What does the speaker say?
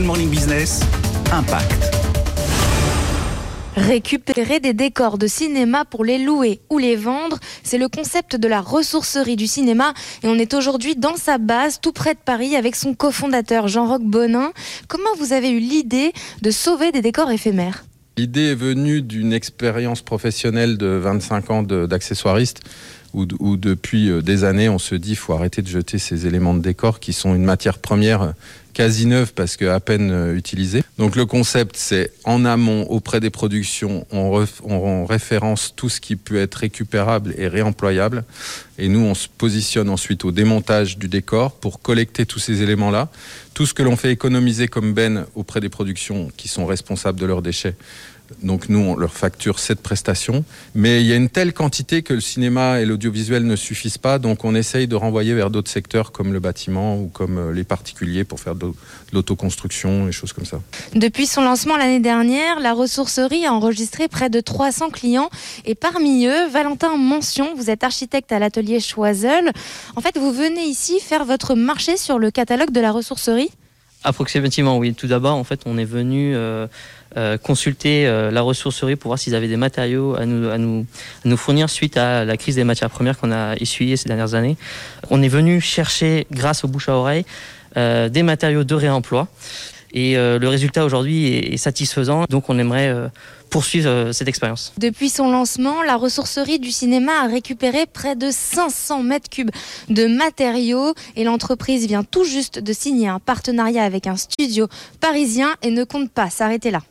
Good Morning Business, Impact. Récupérer des décors de cinéma pour les louer ou les vendre, c'est le concept de la ressourcerie du cinéma et on est aujourd'hui dans sa base tout près de Paris avec son cofondateur Jean-Roch Bonin. Comment vous avez eu l'idée de sauver des décors éphémères? L'idée est venue d'une expérience professionnelle de 25 ans d'accessoiriste où, depuis euh, des années on se dit faut arrêter de jeter ces éléments de décor qui sont une matière première quasi neuve parce que à peine euh, utilisée. Donc le concept c'est en amont auprès des productions on, on, référence tout ce qui peut être récupérable et réemployable et nous on se positionne ensuite au démontage du décor pour collecter tous ces éléments là. Tout ce que l'on fait économiser comme ben auprès des productions qui sont responsables de leurs déchets donc nous, on leur facture cette prestation. Mais il y a une telle quantité que le cinéma et l'audiovisuel ne suffisent pas. Donc on essaye de renvoyer vers d'autres secteurs comme le bâtiment ou comme euh, les particuliers pour faire de l'autoconstruction et choses comme ça. Depuis son lancement l'année dernière, la ressourcerie a enregistré près de 300 clients. Et parmi eux, Valentin Mention, vous êtes architecte à l'atelier Choiseul. En fait, vous venez ici faire votre marché sur le catalogue de la ressourcerie Approximativement, oui. Tout d'abord, en fait, on est venu euh, euh, consulter euh, la ressourcerie pour voir s'ils avaient des matériaux à nous, à, nous, à nous fournir suite à la crise des matières premières qu'on a essuyée ces dernières années. On est venu chercher, grâce aux bouche à oreille, euh, des matériaux de réemploi. Et euh, le résultat aujourd'hui est, satisfaisant, donc on aimerait euh, poursuivre euh, cette expérience. Depuis son lancement, la ressourcerie du cinéma a récupéré près de 500 mètres cubes de matériaux et l'entreprise vient tout juste de signer un partenariat avec un studio parisien et ne compte pas s'arrêter là.